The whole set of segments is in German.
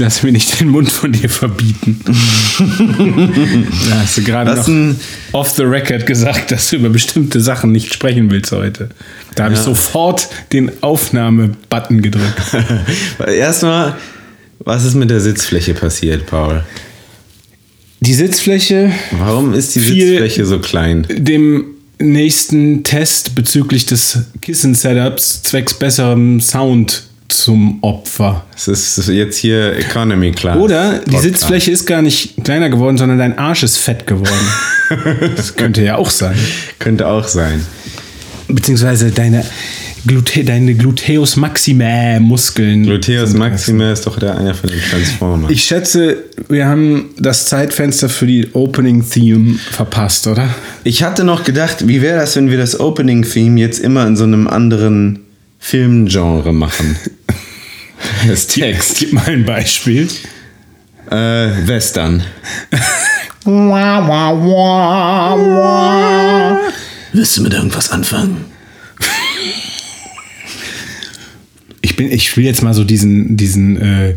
lasse mir nicht den Mund von dir verbieten. da hast du gerade noch off the record gesagt, dass du über bestimmte Sachen nicht sprechen willst heute. Da habe ich sofort den Aufnahme-Button gedrückt. Erstmal, was ist mit der Sitzfläche passiert, Paul? Die Sitzfläche Warum ist die Sitzfläche so klein? dem nächsten Test bezüglich des Kissen-Setups zwecks besserem Sound zum Opfer. Es ist jetzt hier Economy Class. Oder die Podcast. Sitzfläche ist gar nicht kleiner geworden, sondern dein Arsch ist fett geworden. das könnte ja auch sein. Könnte auch sein. Beziehungsweise deine, Glute deine Gluteus Maximae Muskeln. Gluteus Maxima ist doch der einer von den Transformers. Ich schätze, wir haben das Zeitfenster für die Opening Theme verpasst, oder? Ich hatte noch gedacht, wie wäre das, wenn wir das Opening-Theme jetzt immer in so einem anderen Filmgenre machen? Das Text. Gib mal ein Beispiel. Äh, Western. Willst du mit irgendwas anfangen? Ich bin, ich spiele jetzt mal so diesen, diesen, äh,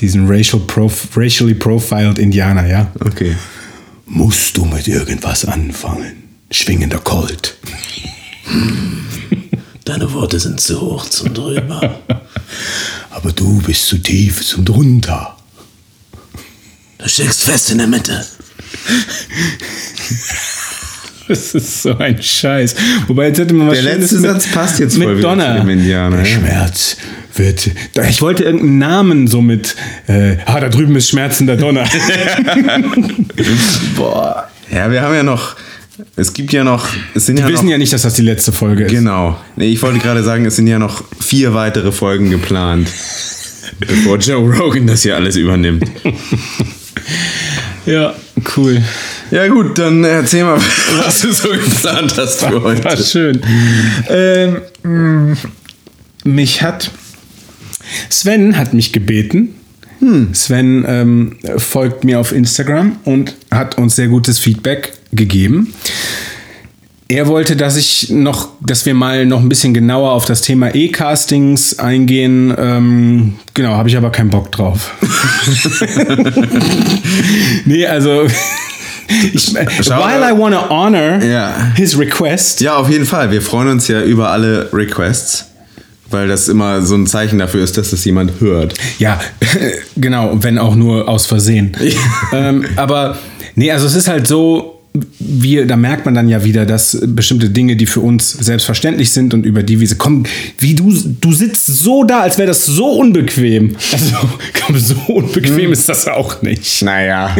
diesen racial prof racially profiled Indianer, ja? Okay. Musst du mit irgendwas anfangen? Schwingender Colt. Deine Worte sind zu hoch zum drüber. Aber du bist zu tief zum drunter. Du steckst fest in der Mitte. Das ist so ein Scheiß. Wobei jetzt hätte man was Der Schönes letzte Satz passt jetzt mit voll wieder Donner. zu dem Indianer, Der ja. Schmerz wird. Ich wollte irgendeinen Namen so mit. Äh, ah, da drüben ist schmerzender Donner. Boah. Ja, wir haben ja noch. Es gibt ja noch. Es sind Wir ja wissen noch, ja nicht, dass das die letzte Folge ist. Genau. Ich wollte gerade sagen, es sind ja noch vier weitere Folgen geplant. bevor Joe Rogan das hier alles übernimmt. Ja, cool. Ja, gut, dann erzähl mal, was du so geplant hast für War heute. schön. Ähm, mh, mich hat. Sven hat mich gebeten. Sven ähm, folgt mir auf Instagram und hat uns sehr gutes Feedback gegeben. Er wollte, dass ich noch, dass wir mal noch ein bisschen genauer auf das Thema E-Castings eingehen. Ähm, genau, habe ich aber keinen Bock drauf. nee, also ich, while I want to honor Ja. his request, Ja, auf jeden Fall. Wir freuen uns ja über alle Requests, weil das immer so ein Zeichen dafür ist, dass es jemand hört. Ja, genau, wenn auch nur aus Versehen. ähm, aber nee, also es ist halt so, wir, da merkt man dann ja wieder, dass bestimmte Dinge, die für uns selbstverständlich sind und über die wir kommen, wie du, du sitzt so da, als wäre das so unbequem. Also, komm, so unbequem ist das auch nicht. Naja,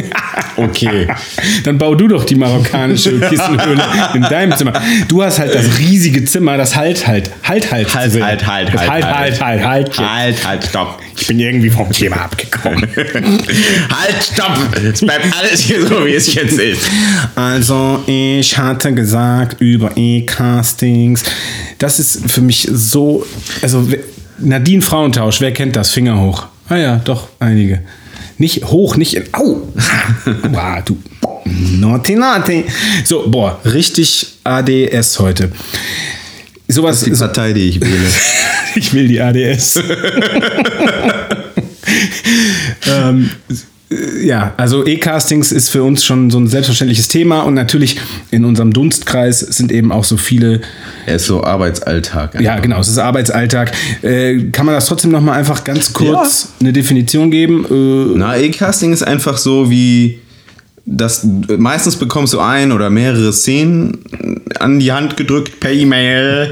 okay. Dann bau du doch die marokkanische Kissenhöhle in deinem Zimmer. Du hast halt das riesige Zimmer, das halt halt halt halt Halt, will. halt, halt, Das halt, halt halt halt halt. Halt, halt, stopp. Ich bin irgendwie vom Thema abgekommen. halt, stopp. Es bleibt alles hier so, wie es jetzt ist. Also, ich hatte gesagt über E-Castings. Das ist für mich so. Also, Nadine Frauentausch, wer kennt das? Finger hoch. Ah ja, doch, einige. Nicht hoch, nicht in. Au! Wow, du. Naughty, naughty. So, boah, richtig ADS heute. Sowas. Die Partei, die ich wähle. Ich will die ADS. ähm, äh, ja, also E-Castings ist für uns schon so ein selbstverständliches Thema und natürlich in unserem Dunstkreis sind eben auch so viele. Er ist so Arbeitsalltag. Ja, genau, es ist Arbeitsalltag. Äh, kann man das trotzdem noch mal einfach ganz kurz eine Definition geben? Äh, Na, E-Casting ist einfach so wie das meistens bekommst du ein oder mehrere Szenen an die Hand gedrückt per E-Mail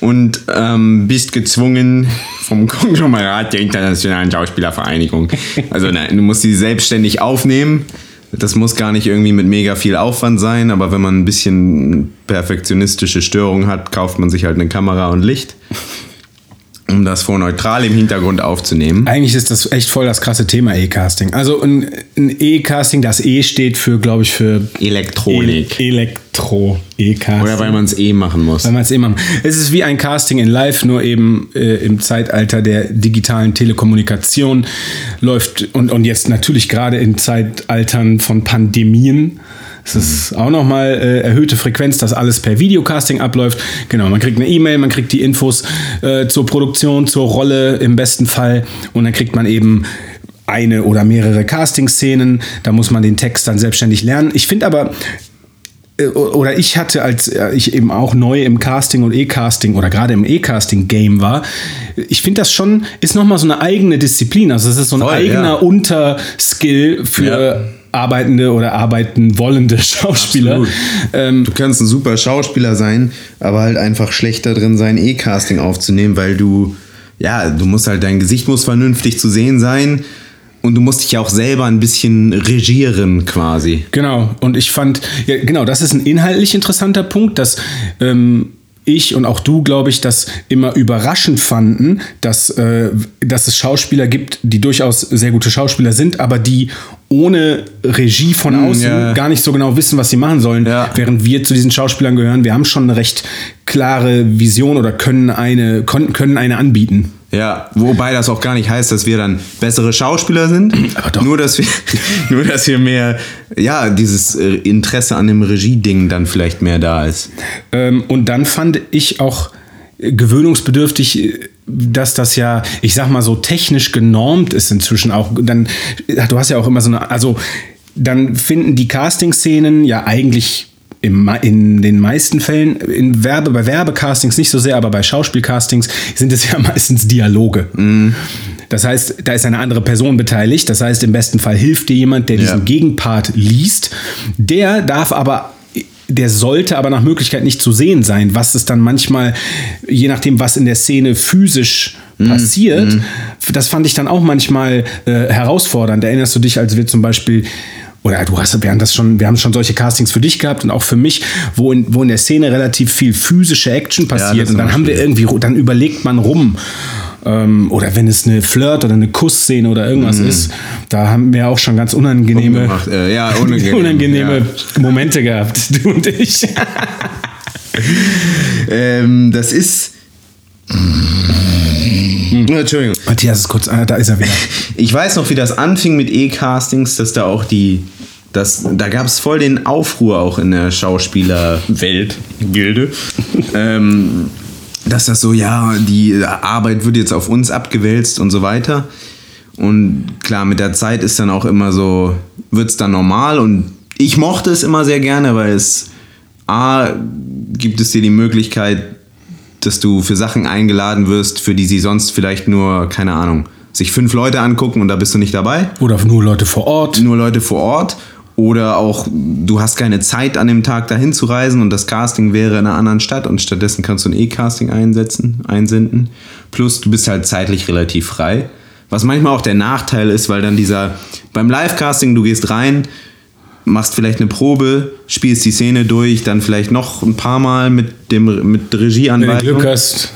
und ähm, bist gezwungen vom Konglomerat der Internationalen Schauspielervereinigung. Also nein, du musst die selbstständig aufnehmen. Das muss gar nicht irgendwie mit mega viel Aufwand sein, aber wenn man ein bisschen perfektionistische Störungen hat, kauft man sich halt eine Kamera und Licht, um das vor neutral im Hintergrund aufzunehmen. Eigentlich ist das echt voll das krasse Thema E-Casting. Also ein, ein E-Casting, das E steht für, glaube ich, für Elektronik. E Elektro E-Casting. Oder weil man es eh machen muss. Weil man es immer. Es ist wie ein Casting in Live, nur eben äh, im Zeitalter der digitalen Telekommunikation läuft und, und jetzt natürlich gerade in Zeitaltern von Pandemien. Es ist auch nochmal äh, erhöhte Frequenz, dass alles per Videocasting abläuft. Genau, man kriegt eine E-Mail, man kriegt die Infos äh, zur Produktion, zur Rolle im besten Fall und dann kriegt man eben eine oder mehrere Casting-Szenen. Da muss man den Text dann selbstständig lernen. Ich finde aber, äh, oder ich hatte, als äh, ich eben auch neu im Casting und E-Casting oder gerade im E-Casting-Game war, ich finde das schon, ist nochmal so eine eigene Disziplin. Also es ist so ein Voll, eigener ja. Unterskill für Ja. Arbeitende oder arbeiten wollende Schauspieler. Ähm, Du kannst ein super Schauspieler sein, aber halt einfach schlechter drin sein, E-Casting aufzunehmen, weil du, ja, du musst halt, dein Gesicht muss vernünftig zu sehen sein und du musst dich auch selber ein bisschen regieren quasi. Genau, und ich fand, ja, genau, das ist ein inhaltlich interessanter Punkt, dass ähm, ich und auch du, glaube ich, das immer überraschend fanden, dass, äh, dass es Schauspieler gibt, die durchaus sehr gute Schauspieler sind, aber die ohne Regie von außen ja. gar nicht so genau wissen, was sie machen sollen, Ja. während wir zu diesen Schauspielern gehören. Wir haben schon eine recht klare Vision oder können eine, kon- können eine anbieten. Ja, wobei das auch gar nicht heißt, dass wir dann bessere Schauspieler sind. Aber doch. Nur, dass wir, nur, dass wir mehr, ja, dieses äh, Interesse an dem Regieding dann vielleicht mehr da ist. Ähm, und dann fand ich auch gewöhnungsbedürftig, äh, dass das ja, ich sag mal so technisch genormt ist inzwischen auch. Dann, du hast ja auch immer so eine, also dann finden die Casting-Szenen ja eigentlich im, in den meisten Fällen, in Werbe, bei Werbecastings nicht so sehr, aber bei Schauspielcastings sind es ja meistens Dialoge. Das heißt, da ist eine andere Person beteiligt. Das heißt, im besten Fall hilft dir jemand, der diesen Ja. Gegenpart liest. Der darf aber, der sollte aber nach Möglichkeit nicht zu sehen sein, was es dann manchmal, je nachdem, was in der Szene physisch passiert, das fand ich dann auch manchmal äh, herausfordernd. Erinnerst du dich, als wir zum Beispiel oder du hast, wir haben das schon, wir haben schon solche Castings für dich gehabt und auch für mich, wo in, wo in der Szene relativ viel physische Action passiert. Ist und dann haben wir irgendwie, dann überlegt man rum. Ähm, oder wenn es eine Flirt oder eine Kussszene oder irgendwas ist, da haben wir auch schon ganz unangenehme, äh, ja, unangenehm, unangenehme Momente gehabt, du und ich. Ähm, das ist. Entschuldigung. Matthias ist kurz, ah, da ist er wieder. Ich weiß noch, wie das anfing mit E-Castings, dass da auch die. Das, da gab es voll den Aufruhr auch in der Schauspielerwelt, Gilde. ähm, dass das so, ja, die Arbeit wird jetzt auf uns abgewälzt und so weiter. Und klar, mit der Zeit ist dann auch immer so, wird es dann normal. Und ich mochte es immer sehr gerne, weil es A, gibt es dir die Möglichkeit, dass du für Sachen eingeladen wirst, für die sie sonst vielleicht nur, keine Ahnung, sich fünf Leute angucken und da bist du nicht dabei. Oder nur Leute vor Ort. Nur Leute vor Ort. Oder auch, du hast keine Zeit an dem Tag dahin zu reisen und das Casting wäre in einer anderen Stadt und stattdessen kannst du ein E-Casting einsetzen, einsenden. Plus, du bist halt zeitlich relativ frei. Was manchmal auch der Nachteil ist, weil dann dieser, beim Live-Casting, du gehst rein, machst vielleicht eine Probe, spielst die Szene durch, dann vielleicht noch ein paar Mal mit dem mit Wenn du. Glück hast,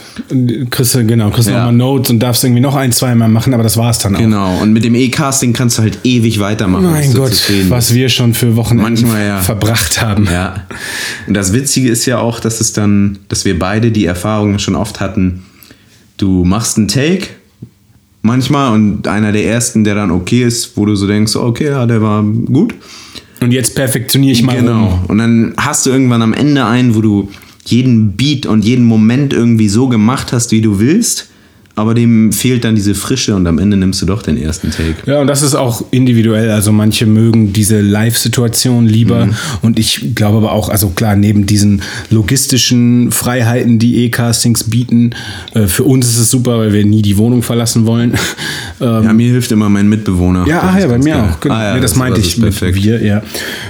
kriegst du, genau, kriegst Ja. nochmal Notes und darfst irgendwie noch ein, zwei Mal machen, aber das war's dann auch. Genau, und mit dem E-Casting kannst du halt ewig weitermachen. Mein Gott, was wir schon für Manchmal, ja. verbracht haben. Ja. Und das Witzige ist ja auch, dass es dann, dass wir beide die Erfahrung schon oft hatten. Du machst einen Take manchmal und einer der ersten, der dann okay ist, wo du so denkst, okay, ja, der war gut. Und jetzt perfektioniere ich mal Genau. rum. Und dann hast du irgendwann am Ende einen, wo du jeden Beat und jeden Moment irgendwie so gemacht hast, wie du willst. Aber dem fehlt dann diese Frische und am Ende nimmst du doch den ersten Take. Ja, und das ist auch individuell. Also manche mögen diese Live-Situation lieber. Mhm. Und ich glaube aber auch, also klar, neben diesen logistischen Freiheiten, die E-Castings bieten, äh, für uns ist es super, weil wir nie die Wohnung verlassen wollen. Ähm, Ja, mir hilft immer mein Mitbewohner. Ja, ah, ja, bei mir geil. auch. Genau. Ah, ja, nee, das, meinte das ich ist mit perfekt. wir, ja.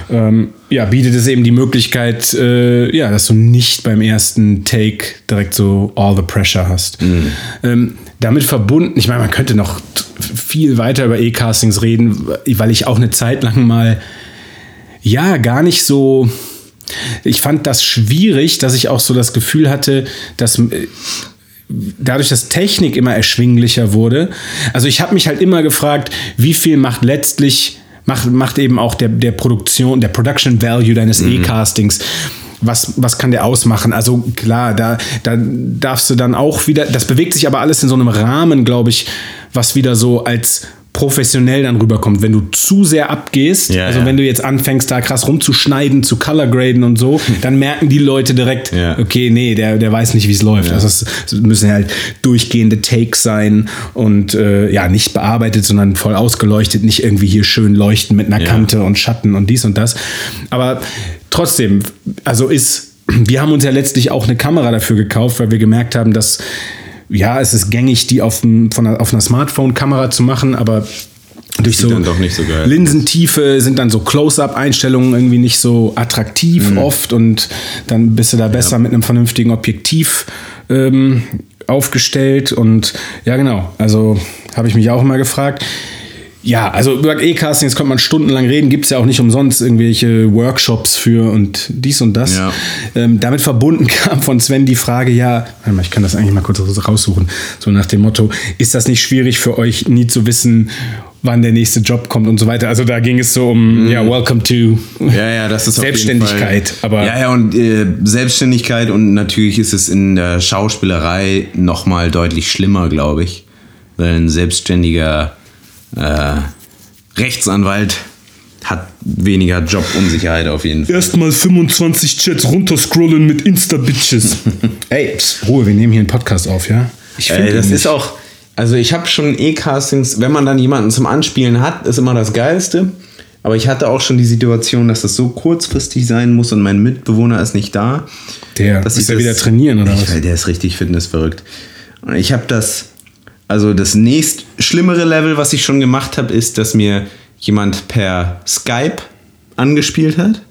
Ähm, ja, bietet es eben die Möglichkeit, äh, ja, dass du nicht beim ersten Take direkt so all the pressure hast. Mhm. Ähm, damit verbunden, ich meine, man könnte noch viel weiter über E-Castings reden, weil ich auch eine Zeit lang mal, ja, gar nicht so. Ich fand das schwierig, dass ich auch so das Gefühl hatte, dass äh, dadurch, dass Technik immer erschwinglicher wurde, also ich habe mich halt immer gefragt, wie viel macht letztlich, macht, macht eben auch der, der Produktion, der Production Value deines E-Castings. Was, was kann der ausmachen? Also klar, da, da darfst du dann auch wieder, das bewegt sich aber alles in so einem Rahmen, glaube ich, was wieder so als professionell dann rüberkommt. Wenn du zu sehr abgehst, Ja, also ja. wenn du jetzt anfängst, da krass rumzuschneiden, zu colorgraden und so, dann merken die Leute direkt, Ja. okay, nee, der, der weiß nicht, wie es läuft. Also es müssen halt durchgehende Takes sein und äh, ja, nicht bearbeitet, sondern voll ausgeleuchtet, nicht irgendwie hier schön leuchten mit einer. Kante und Schatten und dies und das. Aber trotzdem, also ist, wir haben uns ja letztlich auch eine Kamera dafür gekauft, weil wir gemerkt haben, dass ja, es ist gängig, die auf, dem, von einer, auf einer Smartphone-Kamera zu machen, aber durch so so geil. Linsentiefe sind dann so Close-up-Einstellungen irgendwie nicht so attraktiv Mhm. oft und dann bist du da besser mit einem vernünftigen Objektiv ähm, aufgestellt und ja genau, also habe ich mich auch immer gefragt. Ja, also über E-Castings könnte man stundenlang reden, gibt es ja auch nicht umsonst irgendwelche Workshops für und dies und das. Ja. Ähm, damit verbunden kam von Sven die Frage, ja, mal, ich kann das eigentlich mal kurz raussuchen, so nach dem Motto, ist das nicht schwierig für euch, nie zu wissen, wann der nächste Job kommt und so weiter. Also da ging es so um, ja, welcome to Ja, ja, das ist Selbstständigkeit. Aber ja, ja, und äh, Selbstständigkeit und natürlich ist es in der Schauspielerei noch mal deutlich schlimmer, glaube ich, weil ein selbstständiger äh, Rechtsanwalt hat weniger Jobunsicherheit auf jeden Fall. erstmal 25 Chats runterscrollen mit Insta-Bitches. Ey, pst, Ruhe, wir nehmen hier einen Podcast auf, ja? Ich Äh, das ist auch, also ich habe schon E-Castings, wenn man dann jemanden zum Anspielen hat, ist immer das Geilste. Aber ich hatte auch schon die Situation, dass das so kurzfristig sein muss und mein Mitbewohner ist nicht da. Der, dass ist ich der das- wieder trainieren oder ich, was? Der ist richtig fitnessverrückt. Und ich habe das, also das nächst schlimmere Level, was ich schon gemacht habe, ist, dass mir jemand per Skype angespielt hat.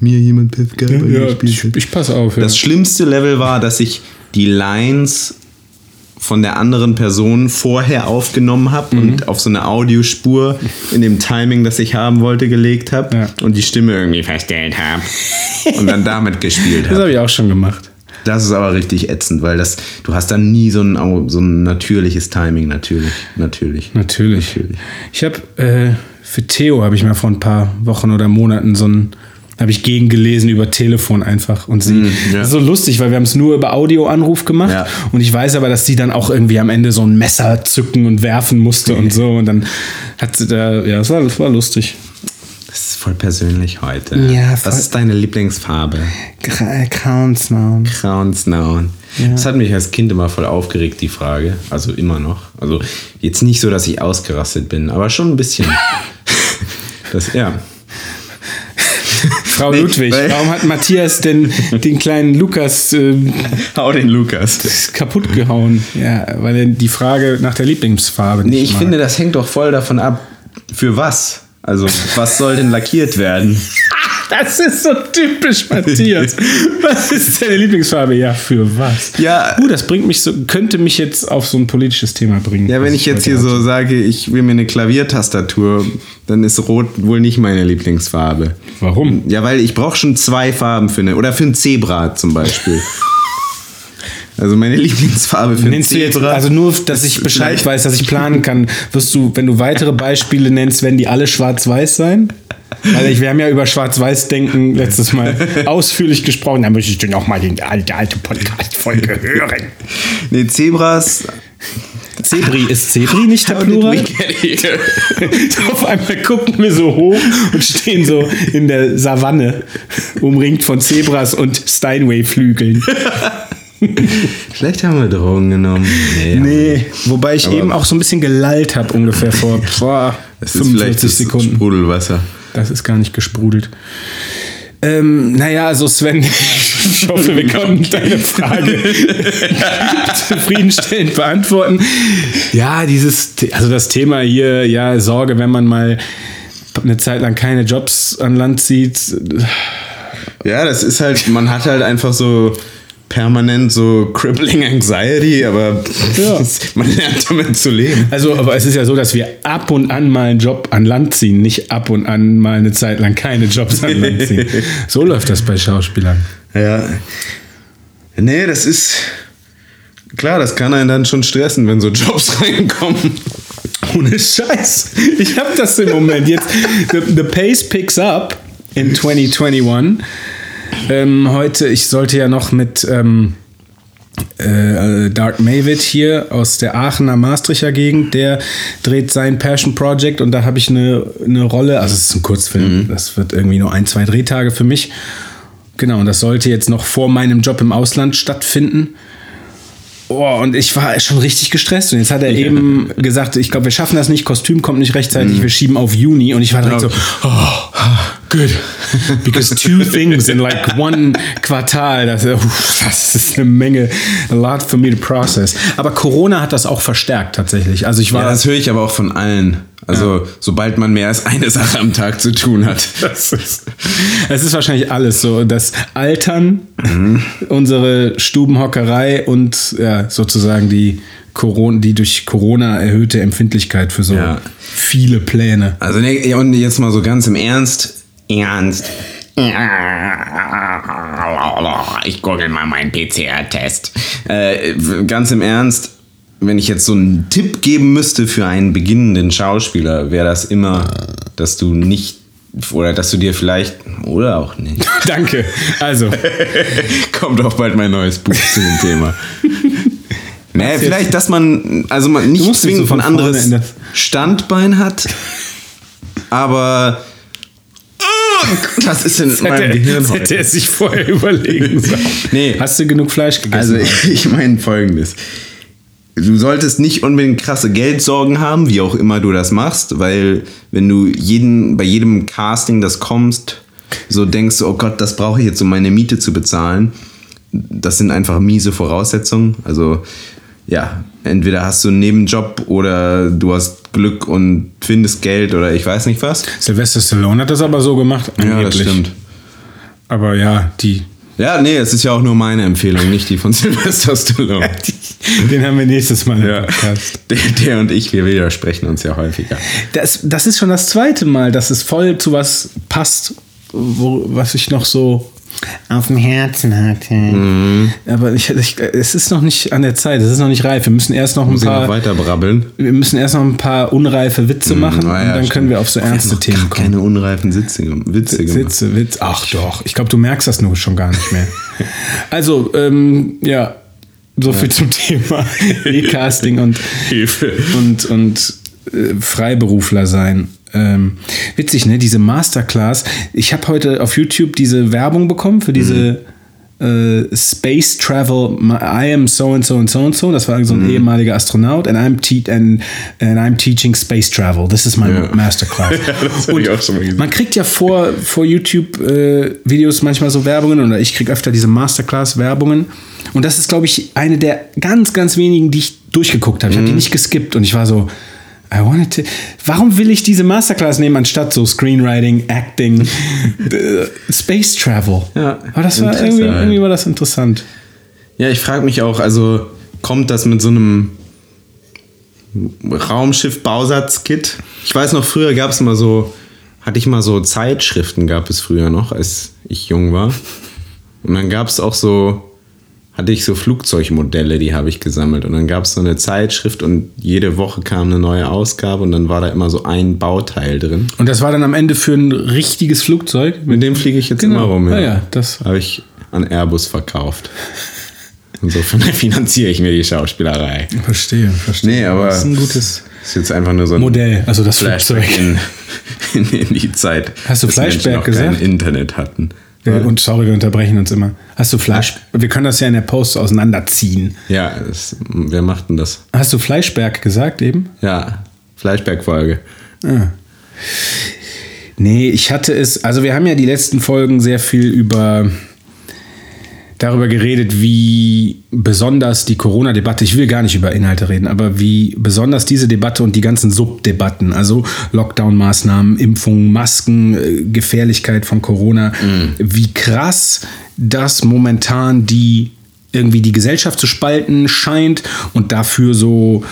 Mir jemand per Skype Ja, ich, ich pass auf. Ja. das schlimmste Level war, dass ich die Lines von der anderen Person vorher aufgenommen habe Mhm. und auf so eine Audiospur in dem Timing, das ich haben wollte, gelegt habe Ja. und die Stimme irgendwie verstellt habe und dann damit gespielt das habe. habe ich auch schon gemacht. Das ist aber richtig ätzend, weil das du hast dann nie so ein, so ein natürliches Timing, natürlich, natürlich. Natürlich. Natürlich. Ich habe äh, für Theo habe ich mal vor ein paar Wochen oder Monaten so ein habe ich gegengelesen über Telefon einfach und sie ja. das ist so lustig, weil wir haben es nur über Audioanruf gemacht Ja. und ich weiß aber, dass sie dann auch irgendwie am Ende so ein Messer zücken und werfen musste und so und dann hat sie da ja, das war, das war lustig. Voll persönlich heute. Ja, voll. Was ist deine Lieblingsfarbe? Crownsnauen. Crownsnauen. Das hat mich als Kind immer voll aufgeregt, die Frage. Also immer noch. Also jetzt nicht so, dass ich ausgerastet bin, aber schon ein bisschen. das, ja. Frau Nee, Ludwig, warum hat Matthias denn den kleinen Lukas äh, Hau den Lukas. kaputt gehauen? Ja, weil er die Frage nach der Lieblingsfarbe Nee, nicht ich mag. finde, das hängt doch voll davon ab, für was. Also, was soll denn lackiert werden? Das ist so typisch Matthias. was ist deine Lieblingsfarbe? Ja, für was? Ja. Uh, das bringt mich so, könnte mich jetzt auf so ein politisches Thema bringen. Ja, wenn ich jetzt hier hatte. so sage, ich will mir eine Klaviertastatur, dann ist Rot wohl nicht meine Lieblingsfarbe. Warum? Ja, weil ich brauche schon zwei Farben für eine, oder für ein Zebra zum Beispiel. Also meine Lieblingsfarbe für Nennst du jetzt, Zebra. also nur, dass ich Bescheid weiß, dass ich planen kann, wirst du, wenn du weitere Beispiele nennst, werden die alle schwarz-weiß sein? Weil ich, wir haben ja über Schwarz-Weiß-Denken letztes Mal ausführlich gesprochen. Da möchte ich dann auch mal die alte, alte Podcast-Folge hören. Nee, Zebras. Zebri, ist Zebri nicht der Plural? Auf einmal gucken wir so hoch und stehen so in der Savanne, umringt von Zebras und Steinway-Flügeln. Vielleicht haben wir Drogen genommen. Nee. Nee, wobei ich eben auch so ein bisschen gelallt habe, ungefähr vor boah, Es ist vielleicht 45 das Sekunden. Sprudelwasser. Das ist gar nicht gesprudelt. Ähm, naja, also Sven, ich hoffe, wir konnten deine Frage zufriedenstellend beantworten. Ja, dieses, also das Thema hier, ja, Sorge, wenn man mal eine Zeit lang keine Jobs an Land zieht. Ja, das ist halt, man hat halt einfach so permanent so crippling anxiety, aber Ja. man lernt damit zu leben. Also, aber es ist ja so, dass wir ab und an mal einen Job an Land ziehen, nicht ab und an mal eine Zeit lang keine Jobs an Land ziehen. So läuft das bei Schauspielern. Ja. Nee, das ist. Klar, das kann einen dann schon stressen, wenn so Jobs reinkommen. Ohne Scheiß. Ich habe das im Moment jetzt. The, the pace picks up in 2021. Ähm, heute, ich sollte ja noch mit ähm, äh, Dark Mavid hier aus der Aachener Maastrichter Gegend, der dreht sein Passion Project und da habe ich eine, eine Rolle, also es ist ein Kurzfilm, das wird irgendwie nur ein, zwei Drehtage für mich. Genau, und das sollte jetzt noch vor meinem Job im Ausland stattfinden. Oh, und ich war schon richtig gestresst. Und jetzt hat er eben gesagt, ich glaube, wir schaffen das nicht, Kostüm kommt nicht rechtzeitig, wir schieben auf Juni. Und ich war direkt so, oh, good. Because two things in like one Quartal, das, uff, das ist eine Menge, a lot for me to process. Aber Corona hat das auch verstärkt tatsächlich. Also ich war, Ja, das höre ich aber auch von allen. Also, sobald man mehr als eine Sache am Tag zu tun hat. Das ist, es ist wahrscheinlich alles so. Das Altern, unsere Stubenhockerei und ja, sozusagen die, Corona, die durch Corona erhöhte Empfindlichkeit für so Ja. viele Pläne. Also, nee, und jetzt mal so ganz im Ernst. Ernst. Ich google mal meinen PCR-Test. Äh, ganz im Ernst, wenn ich jetzt so einen Tipp geben müsste für einen beginnenden Schauspieler, wäre das immer, dass du nicht oder dass du dir vielleicht oder auch nicht. Danke. Also, Kommt auch bald mein neues Buch zu dem Thema. Nee, vielleicht, dass man, also man nicht zwingend so von ein anderes Standbein hat, aber was ist in meinem hätte, Gehirn das hätte heute? er sich vorher überlegen sollen. Nee. Hast du genug Fleisch gegessen? Also ich meine folgendes. Du solltest nicht unbedingt krasse Geldsorgen haben, wie auch immer du das machst, weil wenn du jeden, bei jedem Casting, das kommst, so denkst, oh Gott, das brauche ich jetzt, um meine Miete zu bezahlen. Das sind einfach miese Voraussetzungen. Also ja, entweder hast du einen Nebenjob oder du hast Glück und findest Geld oder ich weiß nicht was. Sylvester Stallone hat das aber so gemacht. Ja, das angeblich. stimmt. Aber ja, die, Ja, nee, es ist ja auch nur meine Empfehlung, nicht die von Sylvester Stallone. den haben wir nächstes Mal im Ja. Podcast. Der, der und ich, wir widersprechen uns ja häufiger. Das, das ist schon das zweite Mal, dass es voll zu was passt, wo, was ich noch so auf dem Herzen hatte. Mhm. Aber ich, ich, es ist noch nicht an der Zeit, es ist noch nicht reif. Wir müssen erst noch ein ich noch paar, weiter brabbeln? wir müssen erst noch ein paar unreife Witze machen Ah, ja, und dann stimmt. können wir auf so ernste noch Themen gar kommen. Keine unreifen Sitze, Witze gemacht. Witze, Witz. Ach doch, ich glaube, du merkst das nur schon gar nicht mehr. Also, ähm, ja, so viel zum Thema E-Casting und, Hilfe. und, und äh, Freiberufler sein. Ähm, witzig, ne? Diese Masterclass. Ich habe heute auf YouTube diese Werbung bekommen für diese äh, Space Travel. I am so and so and so and so. Das war so ein ehemaliger Astronaut. And I'm, te and, and I'm teaching Space Travel. This is my Ja. Masterclass. Ja, das hab ich auch schon mal gesehen. Man kriegt ja vor, vor YouTube-Videos manchmal so Werbungen oder ich kriege öfter diese Masterclass-Werbungen. Und das ist, glaube ich, eine der ganz, ganz wenigen, die ich durchgeguckt habe. Ich habe die nicht geskippt und ich war so, I wanted to. Warum will ich diese Masterclass nehmen anstatt so Screenwriting, Acting, äh, Space Travel? Ja, Aber das war irgendwie, irgendwie war das interessant. Ja, ich frage mich auch, also kommt das mit so einem Raumschiff-Bausatz-Kit? Ich weiß noch, früher gab es mal so, hatte ich mal so Zeitschriften, gab es früher noch, als ich jung war. Und dann gab es auch so, hatte ich so Flugzeugmodelle, die habe ich gesammelt. Und dann gab es so eine Zeitschrift und jede Woche kam eine neue Ausgabe und dann war da immer so ein Bauteil drin. Und das war dann am Ende für ein richtiges Flugzeug. Mit dem fliege ich jetzt Genau. immer rum. Ah ja, das- habe ich an Airbus verkauft. Insofern finanziere ich mir die Schauspielerei. Verstehe, verstehe. Nee, aber Das ist ein gutes ist jetzt einfach nur so ein Modell, also das Flashback Flugzeug. in, in, in die Zeit. Hast du Fleischberg noch kein gesagt? Internet hatten. Wir, und sorry, wir unterbrechen uns immer. Hast du Fleisch? Wir können das ja in der Post auseinanderziehen. Ja, das, wer macht denn das? Hast du Fleischberg gesagt eben? Ja, Fleischberg-Folge. Nee, ich hatte es, also wir haben ja die letzten Folgen sehr viel über darüber geredet, wie besonders die Corona-Debatte, ich will gar nicht über Inhalte reden, aber wie besonders diese Debatte und die ganzen Subdebatten, also Lockdown-Maßnahmen, Impfungen, Masken, äh, Gefährlichkeit von Corona, wie krass das momentan die irgendwie die Gesellschaft zu spalten scheint und dafür so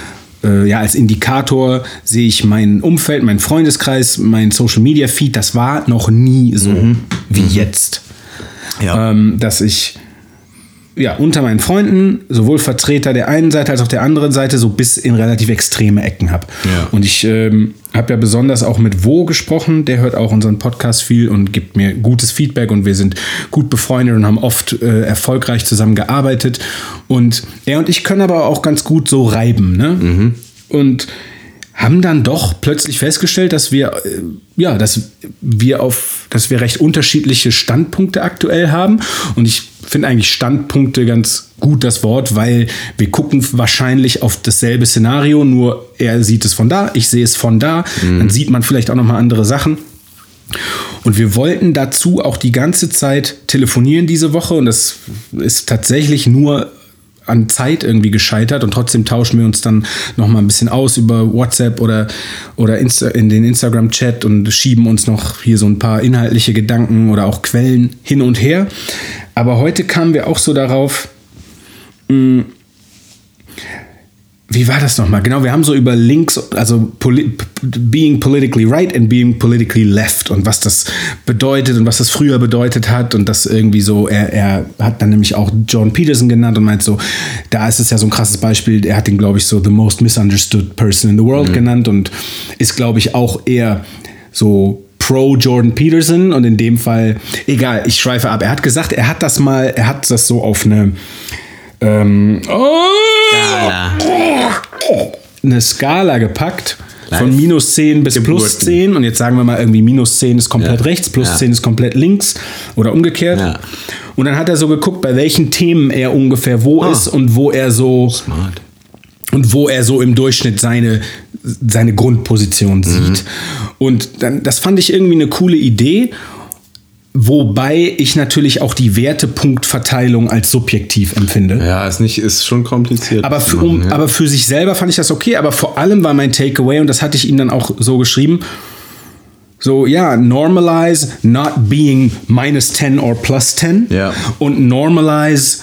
äh, ja, als Indikator sehe ich mein Umfeld, mein Freundeskreis, mein Social Media Feed, das war noch nie so wie jetzt. Ja. Ähm, dass ich ja, unter meinen Freunden sowohl Vertreter der einen Seite als auch der anderen Seite so bis in relativ extreme Ecken habe. Ja. Und ich ähm, habe ja besonders auch mit Wo gesprochen. Der hört auch unseren Podcast viel und gibt mir gutes Feedback und wir sind gut befreundet und haben oft äh, erfolgreich zusammengearbeitet. Und er und ich können aber auch ganz gut so reiben. Ne? Und haben dann doch plötzlich festgestellt, dass wir äh, ja, dass wir auf, dass wir recht unterschiedliche Standpunkte aktuell haben. Und ich finde eigentlich Standpunkte ganz gut das Wort, weil wir gucken wahrscheinlich auf dasselbe Szenario, nur er sieht es von da, ich sehe es von da. Dann sieht man vielleicht auch noch mal andere Sachen. Und wir wollten dazu auch die ganze Zeit telefonieren diese Woche und das ist tatsächlich nur an Zeit irgendwie gescheitert und trotzdem tauschen wir uns dann noch mal ein bisschen aus über WhatsApp oder, oder Insta in den Instagram-Chat und schieben uns noch hier so ein paar inhaltliche Gedanken oder auch Quellen hin und her. Aber heute kamen wir auch so darauf, mh, wie war das nochmal? Genau, wir haben so über Links, also poli being politically right and being politically left und was das bedeutet und was das früher bedeutet hat und das irgendwie so, er, er hat dann nämlich auch John Peterson genannt und meint so, da ist es ja so ein krasses Beispiel, er hat ihn, glaube ich, so the most misunderstood person in the world genannt und ist, glaube ich, auch eher so pro Jordan Peterson und in dem Fall, egal, ich schweife ab. Er hat gesagt, er hat das mal, er hat das so auf eine ähm, eine Skala gepackt von Live. minus 10 bis plus Geburten. 10 und jetzt sagen wir mal irgendwie minus 10 ist komplett Ja. rechts, plus Ja. 10 ist komplett links oder umgekehrt. Ja. Und dann hat er so geguckt, bei welchen Themen er ungefähr wo Ah. ist und wo er so Smart. und wo er so im Durchschnitt seine, seine Grundposition sieht. Und dann, das fand ich irgendwie eine coole Idee, wobei ich natürlich auch die Wertepunktverteilung als subjektiv empfinde. Ja, ist nicht, ist schon kompliziert. Aber für, um, ja. aber für sich selber fand ich das okay, aber vor allem war mein Takeaway, und das hatte ich ihm dann auch so geschrieben, so, ja, normalize not being minus 10 or plus 10 Ja. und normalize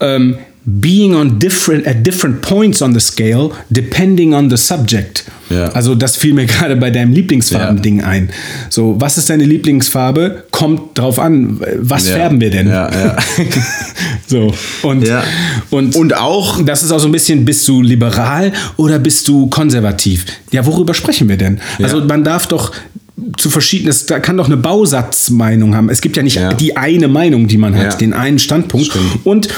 um, being on different, at different points on the scale, depending on the subject. Ja. Also das fiel mir gerade bei deinem Lieblingsfarben-Ding ein. So, was ist deine Lieblingsfarbe? Kommt drauf an, was Ja. färben wir denn? So, und, und, Und auch- das ist auch so ein bisschen, bist du liberal oder bist du konservativ? Ja, worüber sprechen wir denn? Also man darf doch zu verschiedenen, da kann doch eine Bausatzmeinung haben. Es gibt ja nicht die eine Meinung, die man hat, den einen Standpunkt. Stimmt. Und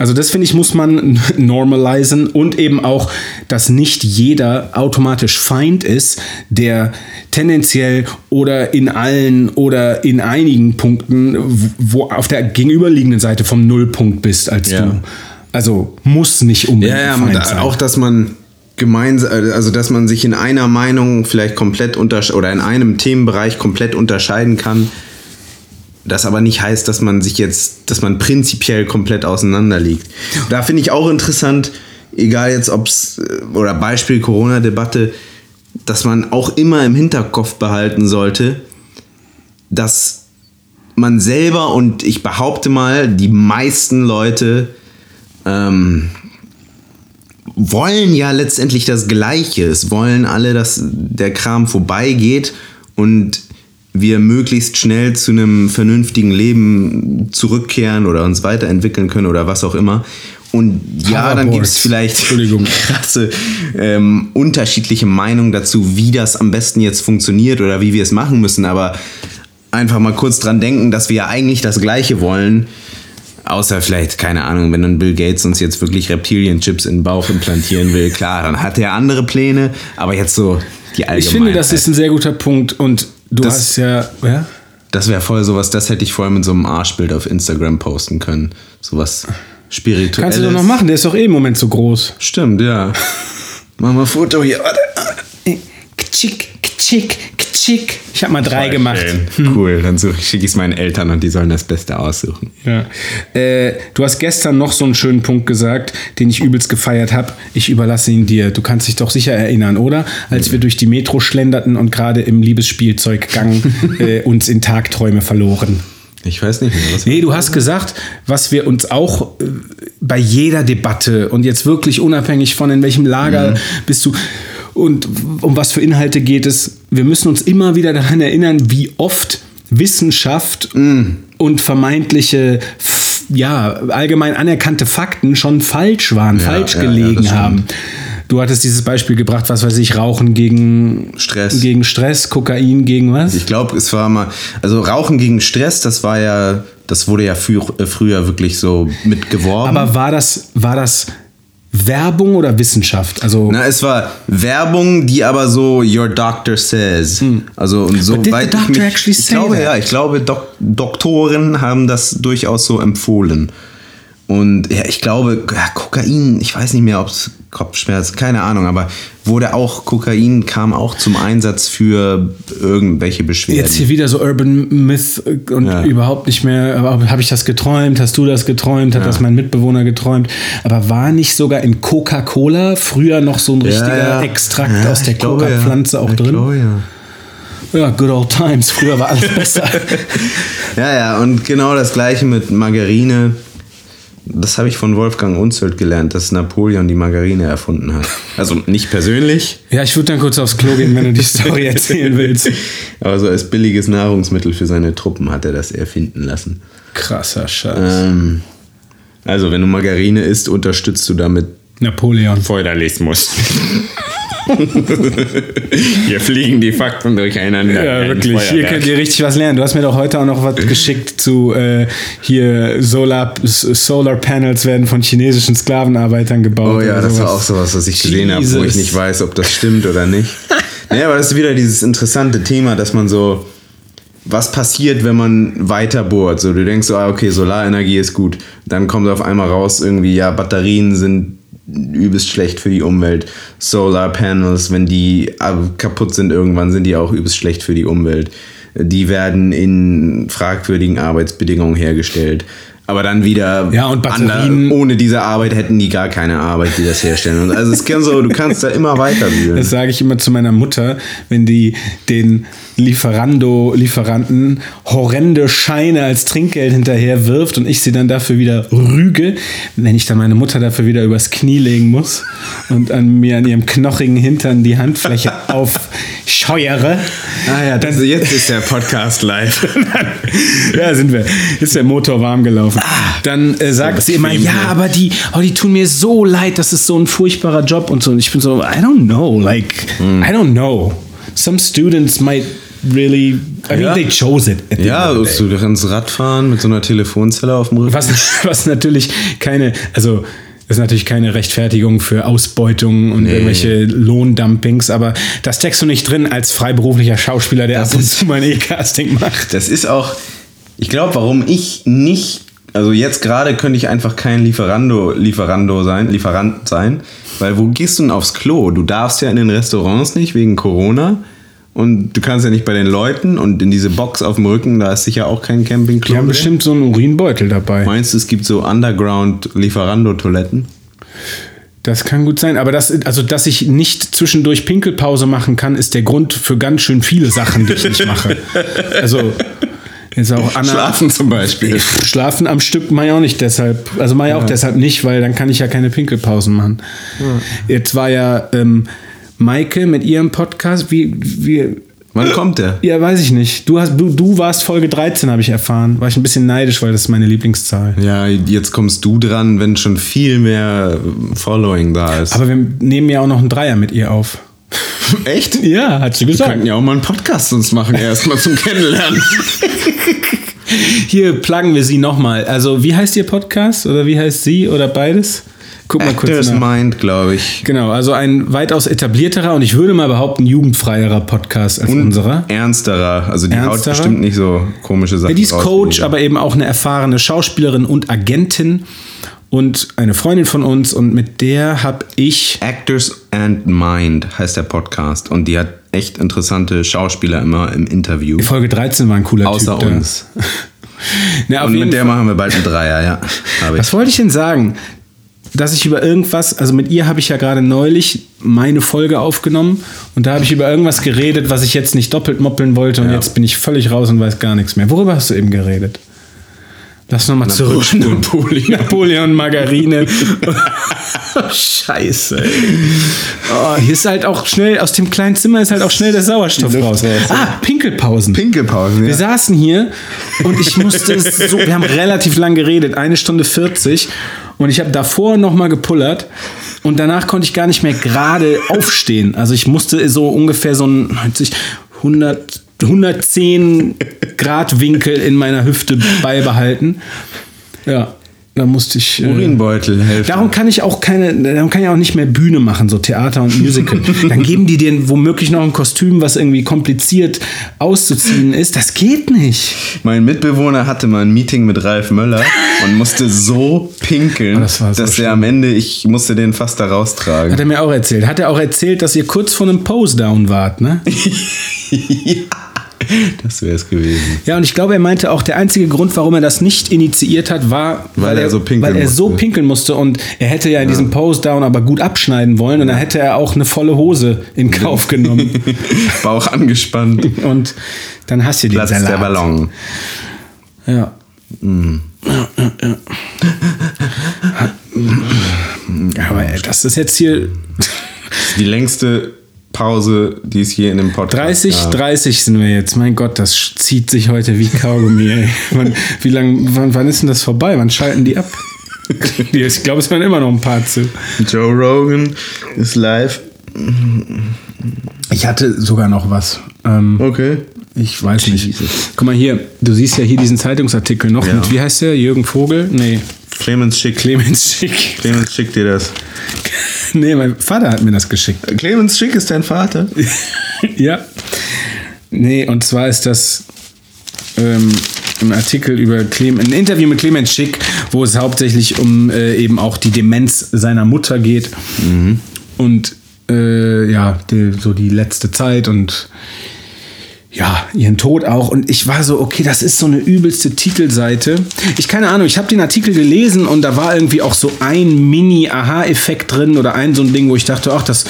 also das finde ich, muss man normalisieren und eben auch, dass nicht jeder automatisch Feind ist, der tendenziell oder in allen oder in einigen Punkten, wo auf der gegenüberliegenden Seite vom Nullpunkt bist als Ja. du. Also muss nicht unbedingt Ja, ja, Feind sein. auch, dass man gemeinsam, also dass man sich in einer Meinung vielleicht komplett oder in einem Themenbereich komplett unterscheiden kann. Das aber nicht heißt, dass man sich jetzt, dass man prinzipiell komplett auseinander liegt. Da finde ich auch interessant, egal jetzt ob es, oder Beispiel Corona-Debatte, dass man auch immer im Hinterkopf behalten sollte, dass man selber und ich behaupte mal, die meisten Leute ähm, wollen ja letztendlich das Gleiche. Es wollen alle, dass der Kram vorbeigeht und wir möglichst schnell zu einem vernünftigen Leben zurückkehren oder uns weiterentwickeln können oder was auch immer. Und ja, dann gibt es vielleicht Entschuldigung. krasse ähm, unterschiedliche Meinungen dazu, wie das am besten jetzt funktioniert oder wie wir es machen müssen. Aber einfach mal kurz dran denken, dass wir ja eigentlich das Gleiche wollen. Außer vielleicht, keine Ahnung, wenn dann Bill Gates uns jetzt wirklich Reptilienchips in den Bauch implantieren will, klar, dann hat er andere Pläne, aber jetzt so die allgemeine. ich finde, das ist ein sehr guter Punkt und du Das- hast ja, ja? Das wäre voll sowas, das hätte ich vorher mit so einem Arschbild auf Instagram posten können. Sowas spirituelles. Kannst du doch noch machen, der ist doch eh im Moment so groß. Stimmt, ja. Mach mal ein Foto hier. Warte. Ktschick, ktschick, ktschick. Ich habe mal drei Voll gemacht. schön. Cool, dann schicke ich es meinen Eltern und die sollen das Beste aussuchen. Ja. Äh, du hast gestern noch so einen schönen Punkt gesagt, den ich übelst gefeiert habe. Ich überlasse ihn dir. Du kannst dich doch sicher erinnern, oder? Als wir durch die Metro schlenderten und gerade im Liebesspielzeuggang äh, uns in Tagträume verloren. Ich weiß nicht mehr, was. Nee, du hast gesagt, was wir uns auch äh, bei jeder Debatte und jetzt wirklich unabhängig von in welchem Lager bist du und um was für Inhalte geht es, wir müssen uns immer wieder daran erinnern, wie oft Wissenschaft und vermeintliche, ja, allgemein anerkannte Fakten schon falsch waren, Ja, falsch ja, ja, gelegen stimmt. haben. du hattest dieses Beispiel gebracht, was weiß ich, Rauchen gegen Stress. gegen Stress, Kokain gegen was? Ich glaube, es war mal, also Rauchen gegen Stress, das war ja, das wurde ja frü früher wirklich so mitgeworben. Aber war das, war das Werbung oder Wissenschaft? Also Na, es war Werbung, die aber so Your Doctor says. Also und so But did the weit ich doctor mich- actually ich say glaube that? ja, ich glaube Dok Doktoren haben das durchaus so empfohlen. Und ja, ich glaube, ja, Kokain, ich weiß nicht mehr, ob es Kopfschmerzen, keine Ahnung, aber wurde auch, Kokain kam auch zum Einsatz für irgendwelche Beschwerden. Jetzt hier wieder so Urban Myth und Ja. überhaupt nicht mehr, habe ich das geträumt, hast du das geträumt, hat das mein Mitbewohner geträumt, aber war nicht sogar in Coca-Cola früher noch so ein richtiger Ja, ja. Extrakt Ja, aus der ja. Coca-Pflanze auch Ich drin? glaube, ja. Ja, good old times, früher war alles besser. Ja, ja, und genau das gleiche mit Margarine. Das habe ich von Wolfgang Unzelt gelernt, dass Napoleon die Margarine erfunden hat. Also nicht persönlich, ja, ich würde dann kurz aufs Klo gehen, wenn du die Story erzählen willst. aber so als billiges Nahrungsmittel für seine Truppen hat er das erfinden lassen. Krasser Scheiß. Ähm, also, wenn du Margarine isst, unterstützt du damit Napoleon. Feudalismus. Hier fliegen die Fakten durcheinander. Ja, wirklich. Hier könnt ihr richtig was lernen. Du hast mir doch heute auch noch was geschickt zu äh, hier Solar, Solar Panels werden von chinesischen Sklavenarbeitern gebaut. Oh ja, das war sowas. auch sowas, was ich gesehen habe, wo ich nicht weiß, ob das stimmt oder nicht. naja, aber das ist wieder dieses interessante Thema, dass man so, was passiert, wenn man weiter bohrt? So, du denkst so, ah, okay, Solarenergie ist gut. Dann kommt auf einmal raus, irgendwie, ja, Batterien sind übelst schlecht für die Umwelt. Solar Panels, wenn die äh, kaputt sind irgendwann, sind die auch übelst schlecht für die Umwelt. Die werden in fragwürdigen Arbeitsbedingungen hergestellt. Aber dann wieder Ja, und Batterien- ohne diese Arbeit hätten die gar keine Arbeit, die das herstellen. Also es kann so, du kannst da immer weiter wühlen. Das sage ich immer zu meiner Mutter, wenn die den Lieferando, Lieferanten horrende Scheine als Trinkgeld hinterher wirft und ich sie dann dafür wieder rüge, wenn ich dann meine Mutter dafür wieder übers Knie legen muss und an mir an ihrem knochigen Hintern die Handfläche aufscheuere. Ah ja, das, jetzt ist der Podcast live. ja, sind wir. Ist der Motor warm gelaufen. Dann äh, sagt sie immer, ja, aber die, oh, die tun mir so leid, das ist so ein furchtbarer Job und so. Und ich bin so, I don't know, like, I don't know. Some students might really, I mean, Ja. they chose it. Ja, day. du kannst Rad fahren mit so einer Telefonzelle auf dem Rücken. Was, was natürlich keine, also das ist natürlich keine Rechtfertigung für Ausbeutung und irgendwelche Lohndumpings, aber das steckst du nicht drin als freiberuflicher Schauspieler, der ab und zu mal ein E-Casting macht. Das ist auch, ich glaube, warum ich nicht, also jetzt gerade könnte ich einfach kein Lieferando, Lieferando sein, Lieferant sein, weil wo gehst du denn aufs Klo? Du darfst ja in den Restaurants nicht wegen Corona und du kannst ja nicht bei den Leuten und in diese Box auf dem Rücken, da ist sicher auch kein Campingklo. Die haben drin. bestimmt so einen Urinbeutel dabei. Meinst du, es gibt so Underground Lieferando-Toiletten? Das kann gut sein, aber das, also dass ich nicht zwischendurch Pinkelpause machen kann, ist der Grund für ganz schön viele Sachen, die ich nicht mache. Also jetzt auch Anna, Schlafen zum Beispiel. Schlafen am Stück mache ich auch nicht deshalb. Also mache ich auch deshalb nicht, weil dann kann ich ja keine Pinkelpausen machen. Jetzt war ja ähm, Maike mit ihrem Podcast, wie, wie, Wann kommt der? ja, weiß ich nicht. Du, hast, du, du warst Folge 13, habe ich erfahren. War ich ein bisschen neidisch, weil das ist meine Lieblingszahl. Ja, jetzt kommst du dran, wenn schon viel mehr Following da ist. Aber wir nehmen ja auch noch einen Dreier mit ihr auf. echt? Ja, hat sie Wir gesagt. könnten ja auch mal einen Podcast uns machen, erstmal zum Kennenlernen. Hier pluggen wir sie nochmal. Also, wie heißt ihr Podcast? Oder wie heißt sie? Oder beides? Guck mal kurz Actors nach. Mind, glaube ich. Genau, also ein weitaus etablierterer und ich würde mal behaupten, jugendfreierer Podcast als unserer. Ernsterer. Also die haut Ernsterer? bestimmt nicht so komische Sachen Ja, die ist Coach, die- aber eben auch eine erfahrene Schauspielerin und Agentin und eine Freundin von uns und mit der habe ich Actors and Mind heißt der Podcast. Und die hat echt interessante Schauspieler immer im Interview. Folge 13 war ein cooler Außer Typ. da. uns. Na, Und mit der Fall. machen wir bald einen Dreier, ja. Was wollte ich denn sagen? Dass ich über irgendwas, also mit ihr habe ich ja gerade neulich meine Folge aufgenommen und da habe ich über irgendwas geredet, was ich jetzt nicht doppelt moppeln wollte und Ja. jetzt bin ich völlig raus und weiß gar nichts mehr. Worüber hast du eben geredet? Lass nochmal zurück. Napoleon. Napoleon, Margarine. Scheiße. ey. Oh, hier ist halt auch schnell, aus dem kleinen Zimmer ist halt auch schnell der Sauerstoff raus. raus. Ah, Pinkelpausen. Pinkelpausen, Wir ja. saßen hier und ich musste so, wir haben relativ lang geredet, eine Stunde 40 und ich habe davor nochmal gepullert Und danach konnte ich gar nicht mehr gerade aufstehen. Also ich musste so ungefähr so ein 100, 110 Grad Winkel in meiner Hüfte beibehalten. Ja. Da musste ich. Äh, Urinbeutel helfen. Darum kann ich auch keine, darum kann ich auch nicht mehr Bühne machen, so Theater und Musical. Dann geben die dir womöglich noch ein Kostüm, was irgendwie kompliziert auszuziehen ist. Das geht nicht. Mein Mitbewohner hatte mal ein Meeting mit Ralf Möller und musste so pinkeln, Oh, das so dass schlimm. er am Ende, ich musste den fast da raustragen. Hat er mir auch erzählt. Hat er auch erzählt, dass ihr kurz vor einem Pose-Down wart, ne? Das wäre es gewesen. Ja, und ich glaube, er meinte auch, der einzige Grund, warum er das nicht initiiert hat, war, Weil er so pinkeln weil er so musste. pinkeln musste und er hätte ja in diesem Pose-Down aber gut abschneiden wollen und dann hätte er auch eine volle Hose in Kauf genommen. Bauch angespannt. und dann hast du den Platz Salat. der Ballon. Ja. Ja, Aber ey, das ist jetzt hier Das ist die längste Pause, die es hier in dem Podcast 30, gab. 30 sind wir jetzt. Mein Gott, das zieht sich heute wie Kaugummi, ey. Wann, wie lang, wann, wann ist denn das vorbei? Wann schalten die ab? Ich glaube, es waren immer noch ein paar zu. Joe Rogan ist live. Ich hatte sogar noch was. Ähm, Okay. ich weiß nicht. Guck mal hier, du siehst ja hier diesen Zeitungsartikel noch Ja. mit, wie heißt der? Jürgen Vogel? Nee, Clemens Schick. Clemens Schick. Clemens schickt dir das. Nee, mein Vater hat mir das geschickt. Clemens Schick ist dein Vater? ja. Nee, und zwar ist das ähm, im Artikel über Clem ein Interview mit Clemens Schick, wo es hauptsächlich um äh, eben auch die Demenz seiner Mutter geht. Und äh, ja, die, so die letzte Zeit und ja, ihren Tod auch. Und ich war so, okay, das ist so eine übelste Titelseite. Ich keine Ahnung, ich habe den Artikel gelesen und da war irgendwie auch so ein Mini-Aha-Effekt drin oder ein so ein Ding, wo ich dachte, ach, das,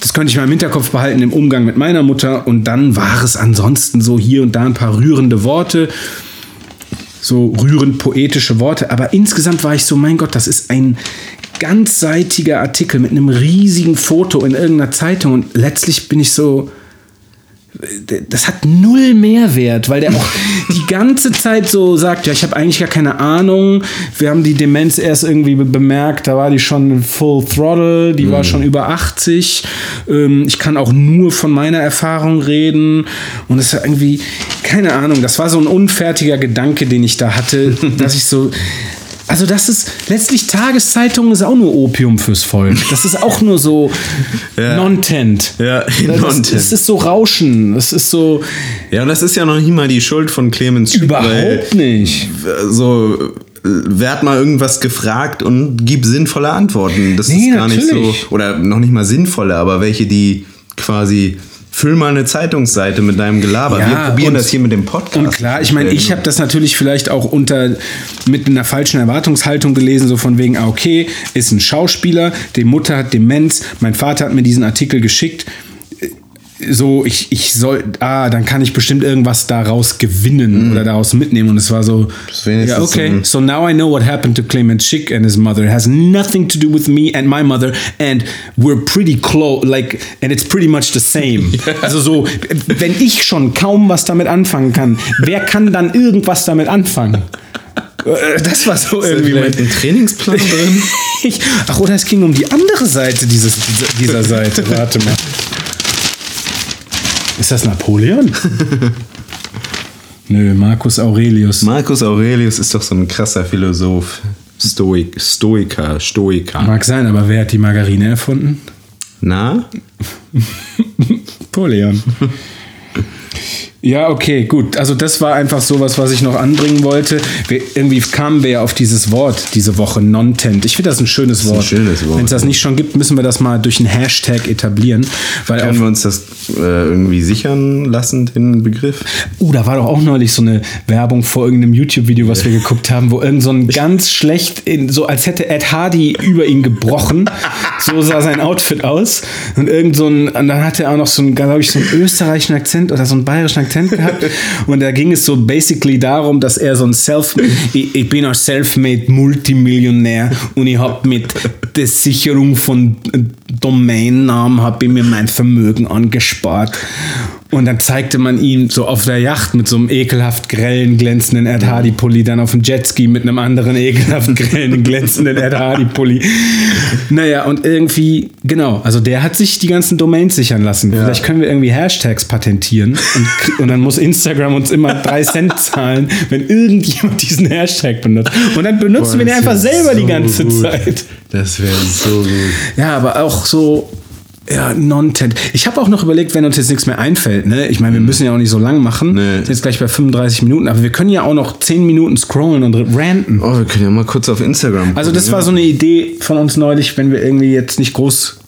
das könnte ich mal im Hinterkopf behalten im Umgang mit meiner Mutter. Und dann war es ansonsten so hier und da ein paar rührende Worte so rührend poetische Worte. Aber insgesamt war ich so, mein Gott, das ist ein ganzseitiger Artikel mit einem riesigen Foto in irgendeiner Zeitung. Und letztlich bin ich so, das hat null Mehrwert, weil der auch die ganze Zeit so sagt, ja, ich habe eigentlich gar keine Ahnung. Wir haben die Demenz erst irgendwie be- bemerkt, da war die schon full throttle, die war schon über 80. Ähm, ich kann auch nur von meiner Erfahrung reden und es war irgendwie keine Ahnung, das war so ein unfertiger Gedanke, den ich da hatte, dass ich so also das ist letztlich Tageszeitung ist auch nur Opium fürs Volk. Das ist auch nur so Ja. Nontent. Ja, das, Nontent. Das ist so Rauschen. Das ist so Ja, und das ist ja noch nicht mal die Schuld von Clemens Schick. überhaupt nicht. So, werd mal irgendwas gefragt und gib sinnvolle Antworten. Das Nee, ist gar nicht natürlich. so. Oder noch nicht mal sinnvolle, aber welche, die quasi. Füll mal eine Zeitungsseite mit deinem Gelaber. Ja, Wir probieren und- das hier mit dem Podcast. Und klar, ich meine, ich habe das natürlich vielleicht auch unter mit einer falschen Erwartungshaltung gelesen, so von wegen, ah, okay, ist ein Schauspieler, die Mutter hat Demenz, mein Vater hat mir diesen Artikel geschickt. So, ich, ich soll, ah, dann kann ich bestimmt irgendwas daraus gewinnen oder daraus mitnehmen. Und es war so, ja, okay, so so now I know what happened to Clement Schick and his mother. It has nothing to do with me and my mother, and we're pretty close, like, and it's pretty much the same. Also so, wenn ich schon kaum was damit anfangen kann, wer kann dann irgendwas damit anfangen? Äh, Das war so Ist irgendwie mein Trainingsplan drin. ich, ach, oder es ging um die andere Seite dieses, dieser Seite. Warte mal. Ist das Napoleon? Nö, Marcus Aurelius. Marcus Aurelius ist doch so ein krasser Philosoph. Stoik, Stoiker, Stoiker. Mag sein, aber wer hat die Margarine erfunden? Na? Napoleon. Ja, okay, gut. Also das war einfach sowas, was ich noch anbringen wollte. Wir, irgendwie kamen wir ja auf dieses Wort diese Woche, Nontent. Ich finde das ein schönes ein Wort. schönes Wort, Wenn es das nicht schon gibt, müssen wir das mal durch einen Hashtag etablieren. Weil Können wir uns das äh, irgendwie sichern lassen, den Begriff? Uh, da war doch auch neulich so eine Werbung vor irgendeinem YouTube-Video, was wir geguckt haben, wo irgend so ein ganz schlecht, in, so als hätte Ed Hardy über ihn gebrochen. So sah sein Outfit aus. Und irgend so ein, und dann hatte er auch noch so einen, glaube ich, so einen österreichischen Akzent oder so einen bayerischen Akzent gehabt. Und da ging es so basically darum, dass er so ein Self, ich, ich bin ein self-made Multimillionär und ich habe mit der Sicherung von Domainnamen, habe ich mir mein Vermögen angespart. Und dann zeigte man ihn so auf der Yacht mit so einem ekelhaft grellen, glänzenden Ed Hardy-Pulli, dann auf dem Jetski mit einem anderen ekelhaft grellen, glänzenden Ed Hardy-Pulli. Naja, und irgendwie, genau, also der hat sich die ganzen Domains sichern lassen. Vielleicht können wir irgendwie Hashtags patentieren und, und dann muss Instagram uns immer drei Cent zahlen, wenn irgendjemand diesen Hashtag benutzt. Und dann benutzen Boah, wir den einfach selber die so ganze gut. Zeit. Das wäre so gut. Ja, aber auch so, ja, non-tent. Ich habe auch noch überlegt, wenn uns jetzt nichts mehr einfällt, ne? Ich meine, wir müssen ja auch nicht so lang machen. Nee. Sind jetzt gleich bei 35 Minuten, aber wir können ja auch noch 10 Minuten scrollen und ranten. Oh, wir können ja mal kurz auf Instagram. Also, das gucken, war ja. so eine Idee von uns neulich, wenn wir irgendwie jetzt nicht groß.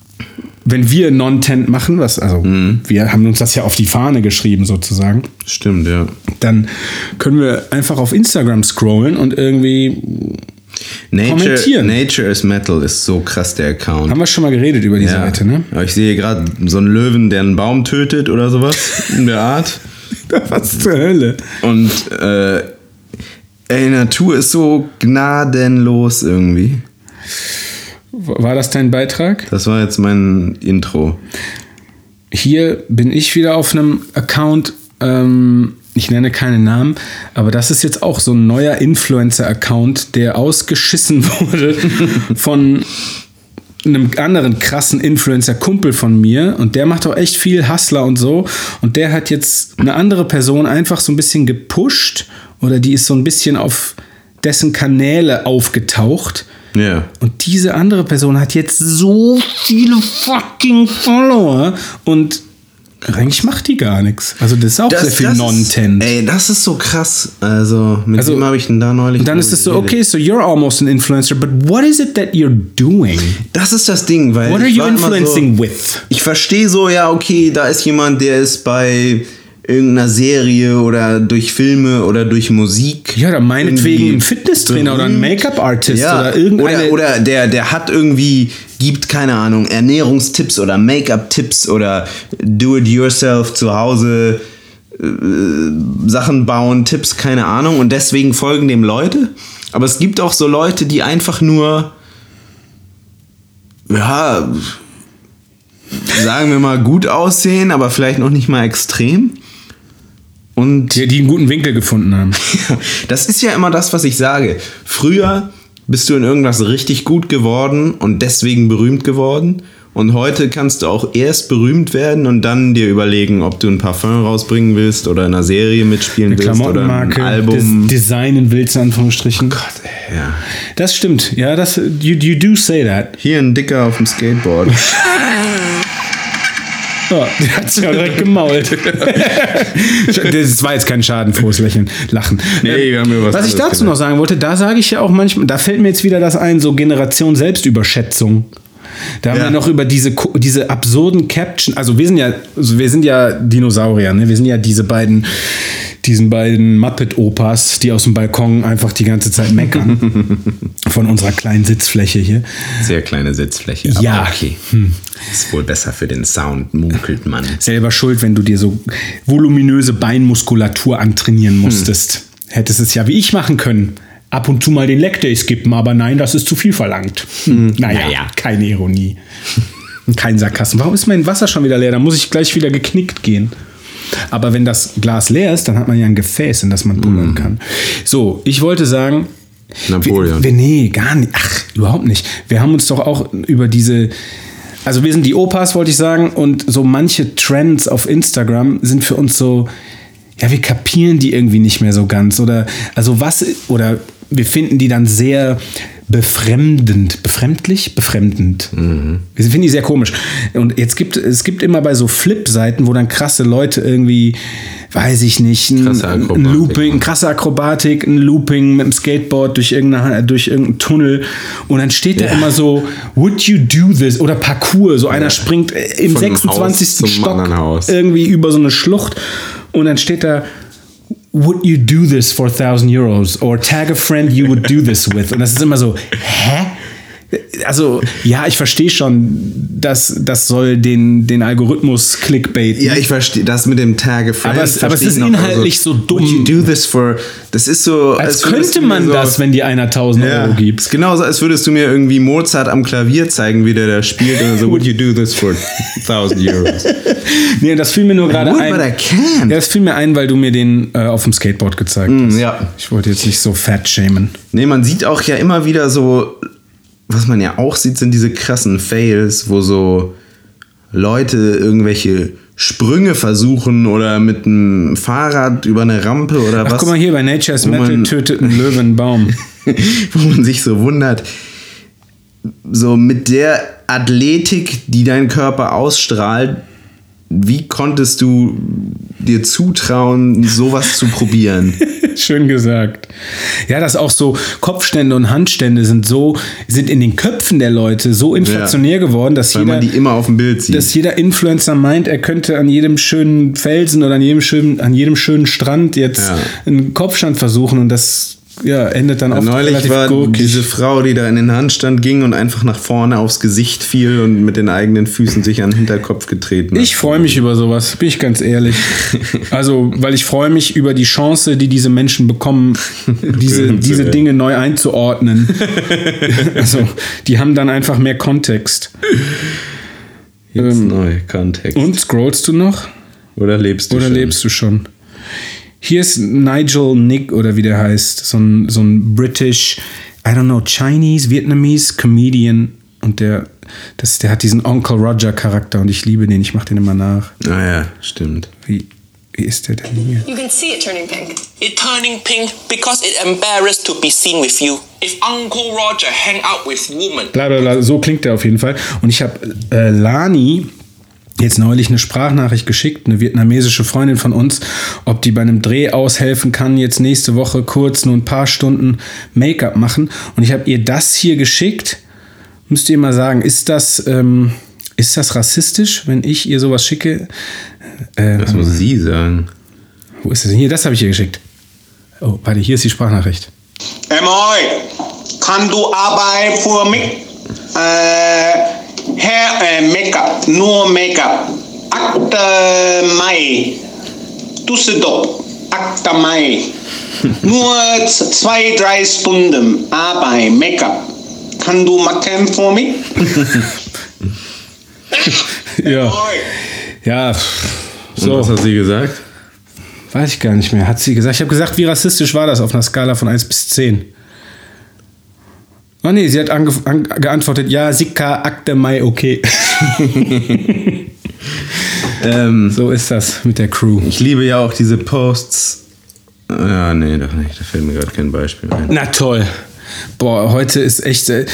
Wenn wir Non-Tent machen, was, also wir haben uns das ja auf die Fahne geschrieben sozusagen, Stimmt, ja. dann können wir einfach auf Instagram scrollen und irgendwie. Nature. Nature is Metal ist so krass, der Account. Haben wir schon mal geredet über die ja. Seite, ne? Aber ich sehe gerade so einen Löwen, der einen Baum tötet oder sowas in der Art. Was zur Hölle? Und äh, ey, Natur ist so gnadenlos irgendwie. War das dein Beitrag? Das war jetzt mein Intro. Hier bin ich wieder auf einem Account, ähm, ich nenne keine Namen, aber das ist jetzt auch so ein neuer Influencer-Account, der ausgeschissen wurde von einem anderen krassen Influencer-Kumpel von mir. Und der macht auch echt viel Hustler und so. Und der hat jetzt eine andere Person einfach so ein bisschen gepusht oder die ist so ein bisschen auf dessen Kanäle aufgetaucht. Ja. und diese andere Person hat jetzt so viele fucking Follower und eigentlich macht die gar nichts. Also das ist auch sehr viel Non-Tent. Ey, das ist so krass. Also, mit Also, wem habe ich denn da neulich Und dann ist es so, okay, so you're almost an influencer, but what is it that you're doing? Das ist das Ding, weil. What are you influencing so, with? Ich verstehe so, ja, okay, da ist jemand, der ist bei irgendeiner Serie oder durch Filme oder durch Musik. Ja, oder meinetwegen ein Fitnesstrainer oder ein. Make-up-Artist ja, oder irgendeine. Oder, oder der, der hat irgendwie, gibt, keine Ahnung, Ernährungstipps oder Make-up-Tipps oder Do-it-yourself zu Hause. äh, Sachen bauen, Tipps, keine Ahnung. Und deswegen folgen dem Leute. Aber es gibt auch so Leute, die einfach nur, ja, sagen wir mal, gut aussehen, aber vielleicht noch nicht mal extrem. Und die, die einen guten Winkel gefunden haben. das ist ja immer das, was ich sage. Früher bist du in irgendwas richtig gut geworden und deswegen berühmt geworden. Und heute kannst du auch erst berühmt werden und dann dir überlegen, ob du ein Parfum rausbringen willst oder in einer Serie mitspielen Eine willst oder ein Album. des designen willst, in Anführungsstrichen. Gott, ey, ja. Das stimmt. Ja, das, you, you do say that. Hier ein Dicker auf dem Skateboard. Ja, der hat sich ja direkt gemault. das war jetzt kein schadenfrohes Lächeln, Lachen. Nee, wir haben was was ich dazu noch sagen wollte, da sage ich ja auch manchmal, da fällt mir jetzt wieder das ein, so Generation Selbstüberschätzung. Da haben Ja. wir noch über diese, diese absurden Caption, also wir sind ja, also wir sind ja Dinosaurier, ne? Wir sind ja diese beiden, diesen beiden Muppet-Opas, die aus dem Balkon einfach die ganze Zeit meckern. von unserer kleinen Sitzfläche hier. Sehr kleine Sitzfläche. Ja. okay. Ist wohl besser für den Sound, munkelt man. selber schuld, wenn du dir so voluminöse Beinmuskulatur antrainieren musstest. Hättest es ja wie ich machen können. Ab und zu mal den Leg Day skippen, aber nein, das ist zu viel verlangt. Hm. Naja, Naja. keine Ironie. Kein Sarkasmus. Warum ist mein Wasser schon wieder leer? Da muss ich gleich wieder geknickt gehen. Aber wenn das Glas leer ist, dann hat man ja ein Gefäß, in das man pullern kann. So, ich wollte sagen, Napoleon. wir, wir, nee, gar nicht. Ach, überhaupt nicht. Wir haben uns doch auch über diese. Also, wir sind die Opas, wollte ich sagen, und so manche Trends auf Instagram sind für uns so. Ja, wir kapieren die irgendwie nicht mehr so ganz. Oder, also, was. Oder wir finden die dann sehr befremdend. Befremdlich? Befremdend. Wir finden die sehr komisch. Und jetzt gibt es gibt immer bei so Flip-Seiten, wo dann krasse Leute irgendwie, weiß ich nicht, ein, Krasse ein Looping, ein krasse Akrobatik, ein Looping mit dem Skateboard durch, irgendeine, durch irgendeinen Tunnel und dann steht da Ja. immer so, would you do this? Oder Parkour, so einer springt äh, im Von einem 26. Haus zum Stock irgendwie über so eine Schlucht und dann steht da, would you do this for 1000 Euros? Or tag a friend you would do this with. Und das ist immer so, hä? Also, ja, ich verstehe schon, dass das soll den, den Algorithmus clickbaiten. Ja, ich verstehe das mit dem Tag of Friends. Aber es- aber es ist noch, inhaltlich so dumm. Would you do this for? Das ist so. Als würdest könnte man so, das, wenn die einer 1000 Ja, Euro gibt. genauso, als würdest du mir irgendwie Mozart am Klavier zeigen, wie der da spielt. Und so, would you do this for 1000 Euros? Nee, das fiel mir nur gerade ein. but I can't. Ja, das fiel mir ein, weil du mir den äh, auf dem Skateboard gezeigt hast. Mm, ja. Ich wollte jetzt nicht so fat shamen. Nee, man sieht auch ja immer wieder so, was man ja auch sieht, sind diese krassen Fails, wo so Leute irgendwelche Sprünge versuchen oder mit einem Fahrrad über eine Rampe oder Ach, was. guck mal hier, bei Nature's Metal tötet ein Löwe einen Baum. wo man sich so wundert, so mit der Athletik, die dein Körper ausstrahlt, wie konntest du dir zutrauen, sowas zu probieren? Schön gesagt. Ja, dass auch so Kopfstände und Handstände sind so, sind in den Köpfen der Leute so inflationär geworden, dass jeder, man die immer auf dem Bild sieht. dass jeder Influencer meint, er könnte an jedem schönen Felsen oder an jedem schönen, an jedem schönen Strand jetzt Ja. einen Kopfstand versuchen und das ja, endet dann oft Neulich war gurkig. diese Frau, die da in den Handstand ging und einfach nach vorne aufs Gesicht fiel und mit den eigenen Füßen sich an den Hinterkopf getreten hat. Ich freue mich über sowas, bin ich ganz ehrlich. Also, weil ich freue mich über die Chance, die diese Menschen bekommen, diese, diese. Dinge neu einzuordnen. also, die haben dann einfach mehr Kontext. Jetzt neu, Kontext. Und scrollst du noch? Oder lebst du Oder schon? lebst du schon? Hier ist Nigel Nick oder wie der heißt, so ein, so ein British, I don't know, Chinese, Vietnamese Comedian und der, das, der hat diesen Onkel Roger Charakter und ich liebe den, ich mache den immer nach. Ah ja, stimmt. Wie, wie ist der denn hier? You can see it turning pink. It turning pink because it embarrassed to be seen with you. If Uncle Roger hang out with women, Bla bla bla, so klingt der auf jeden Fall. Und ich habe äh, Lani jetzt neulich eine Sprachnachricht geschickt, eine vietnamesische Freundin von uns, ob die bei einem Dreh aushelfen kann, jetzt nächste Woche kurz nur ein paar Stunden Make-up machen. Und ich habe ihr das hier geschickt. Müsst ihr mal sagen, ist das, ähm, ist das rassistisch, wenn ich ihr sowas schicke? Äh, Das muss sie sagen. wo ist das denn? Hier, das habe ich ihr geschickt. Oh, warte, hier ist die Sprachnachricht. Em ơi, kann du Arbeit für mich? Äh, Hair äh, Make-up, nur Make-up. Akte Mai, Düsseldorf, Akte Mai. Nur zwei, drei Stunden Arbeit, Make-up. Kann du machen für mich? Ja, ja. Und So. was hat sie gesagt? Weiß ich gar nicht mehr. Hat sie gesagt. Ich habe gesagt, wie rassistisch war das auf einer Skala von 1 bis 10? Oh nee, sie hat geantwortet, ja, Sika, Akte, Mai, okay. Ähm, so ist das mit der Crew. ich liebe ja auch diese Posts. Ja, nee, doch nicht. Da fällt mir gerade kein Beispiel ein. Na toll. Boah, heute ist echt. äh,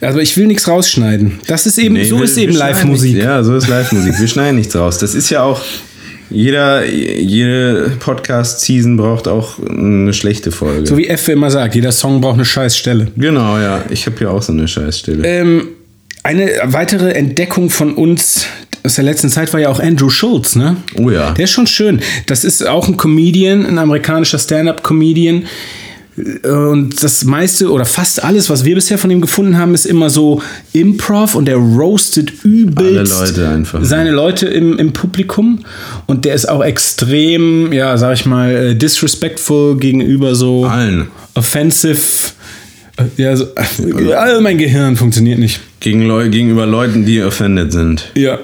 Also ich will nichts rausschneiden. Das ist eben, Nee, so ist eben Live-Musik. Ja, so ist Live-Musik. Wir schneiden nichts raus. Das ist ja auch. Jeder, jede Podcast-Season braucht auch eine schlechte Folge. So wie F immer sagt, jeder Song braucht eine scheiß Stelle. genau, ja. Ich habe ja auch so eine Scheißstelle. Ähm, eine weitere Entdeckung von uns aus der letzten Zeit war ja auch Andrew Schultz, ne? Oh ja. Der ist schon schön. Das ist auch ein Comedian, ein amerikanischer Stand-up-Comedian. Und das meiste oder fast alles, was wir bisher von ihm gefunden haben, ist immer so Improv und der roastet übelst Alle Leute einfach. seine Leute im, im Publikum. Und der ist auch extrem, ja, sag ich mal, äh, disrespectful gegenüber so Allen. offensive. äh, Ja, so, äh, mein Gehirn funktioniert nicht. Gegen Leu gegenüber Leuten, die offended sind. Ja.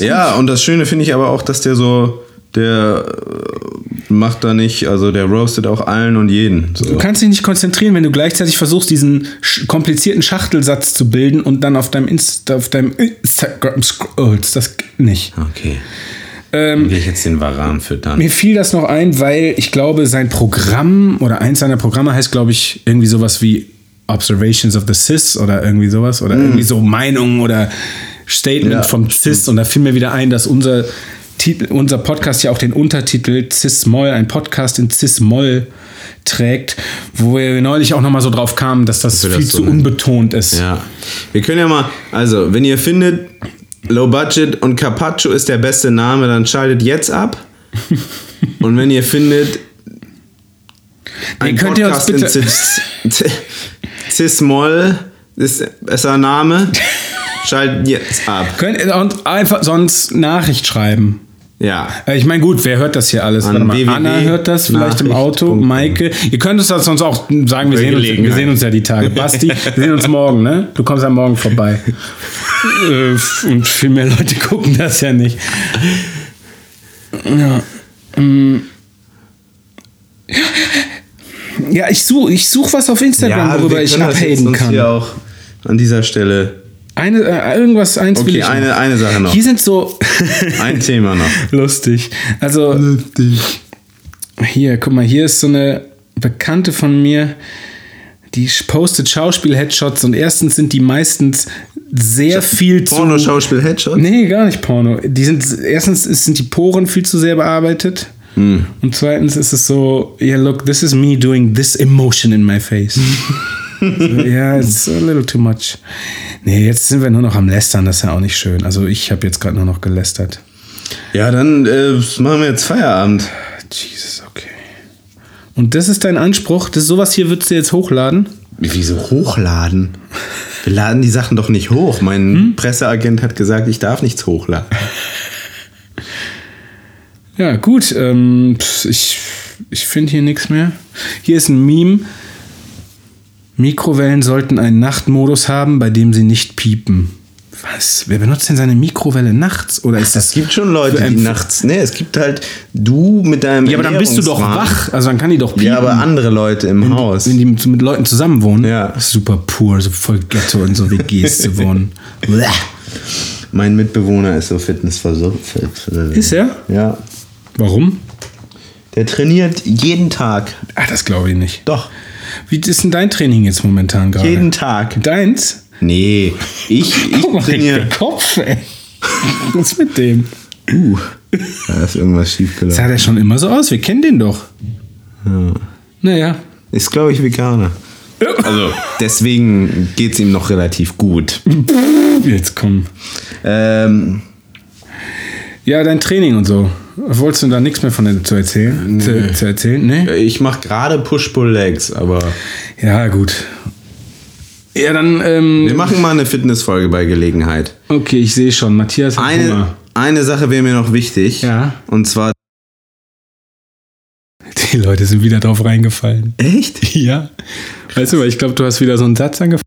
Ja, und das Schöne finde ich aber auch, dass der so. Der äh, macht da nicht, also der roastet auch allen und jeden. So. Du kannst dich nicht konzentrieren, wenn du gleichzeitig versuchst, diesen komplizierten Schachtelsatz zu bilden und dann auf deinem Insta, auf deinem Instagram scrollst. Das geht nicht. Okay. Ähm, Dann gehe ich jetzt den Varan füttern. Mir fiel das noch ein, weil ich glaube, sein Programm oder eins seiner Programme heißt, glaube ich, irgendwie sowas wie Observations of the Cis oder irgendwie sowas oder irgendwie so Meinungen oder Statement Ja, vom Cis. Und da fiel mir wieder ein, dass unser, unser Podcast ja auch den Untertitel Cis-Moll, ein Podcast in Cis-Moll trägt, wo wir neulich auch nochmal so drauf kamen, dass das viel das so zu nennen. unbetont ist. Ja. Wir können ja mal, also, wenn ihr findet, Low Budget und Carpaccio ist der beste Name, dann schaltet jetzt ab. und wenn ihr findet, ein könnt ihr uns Podcast in bitte- Cis- Cis- Cis-Moll ist besser Name. Schalt jetzt ab. Könnt, und einfach sonst Nachricht schreiben. Ja. Äh, Ich meine, gut, wer hört das hier alles? An mal, www. Anna hört das vielleicht im Auto. Maike. Ihr könnt es sonst auch sagen, wir sehen, uns, wir sehen uns ja die Tage. Basti, wir sehen uns morgen, ne? Du kommst ja morgen vorbei. Äh, Und viel mehr Leute gucken das ja nicht. Ja. mm. Ja, ich suche ich such was auf Instagram, worüber wir ich das abhaten uns kann. Hier auch an dieser Stelle. Eine, äh, irgendwas, eins will Okay, ich noch. eine, eine Sache noch. Hier sind so Ein Thema noch. lustig. Also hier, guck mal, hier ist so eine Bekannte von mir, die postet Schauspiel-Headshots und erstens sind die meistens sehr viel zu. Porno, Schauspiel, Headshot? Nee, gar nicht Porno. Die sind erstens sind die Poren viel zu sehr bearbeitet. Hm. Und zweitens ist es so, yeah, look, this is me doing this emotion in my face. ja, it's a little too much. Nee, jetzt sind wir nur noch am Lästern, das ist ja auch nicht schön. Also ich habe jetzt gerade nur noch gelästert. Ja, dann äh, machen wir jetzt Feierabend. Jesus, okay. Und das ist dein Anspruch? Das sowas hier würdest du jetzt hochladen? Wieso hochladen? Wir laden die Sachen doch nicht hoch. Mein Hm? Presseagent hat gesagt, ich darf nichts hochladen. Ja, gut. Ähm, ich ich finde hier nichts mehr. Hier ist ein Meme. Mikrowellen sollten einen Nachtmodus haben, bei dem sie nicht piepen. Was? Wer benutzt denn seine Mikrowelle nachts? Oder ist das Es gibt schon Leute, die nachts. Nee, es gibt halt du mit deinem. Ja, aber dann bist du doch wach. Also dann kann die doch piepen. Ja, aber andere Leute im Haus. Wenn die mit mit Leuten zusammen wohnen. Ja. Super pur, so voll Ghetto in so WGs zu wohnen. Bleh. Mein Mitbewohner ist so fitnessversorgt. Ist er? Ja. Warum? Der trainiert jeden Tag. Ach, das glaube ich nicht. Doch. Wie ist denn dein Training jetzt momentan gerade? Jeden Tag. Deins? Nee, ich, ich Guck mal, der trainiere. Kopf, ey. Was ist mit dem? Uh, da ist irgendwas Sah schiefgelaufen. der schon immer so aus? Wir kennen den doch. Naja. Ist, glaube ich, Veganer. Also, deswegen geht es ihm noch relativ gut. Jetzt komm. Ähm, Ja, dein Training und so. Wolltest du da nichts mehr von dir zu erzählen? Zu, zu erzählen? Nee? ich mache gerade Push-Pull-Legs, aber Ja, gut. Ja, dann, ähm, wir machen mal eine Fitnessfolge bei Gelegenheit. okay, ich sehe schon. Matthias hat Eine, Hunger. eine Sache wäre mir noch wichtig. Ja. Und zwar. Die Leute sind wieder drauf reingefallen. Echt? Ja. Weißt du, weil ich glaube, du hast wieder so einen Satz angefangen.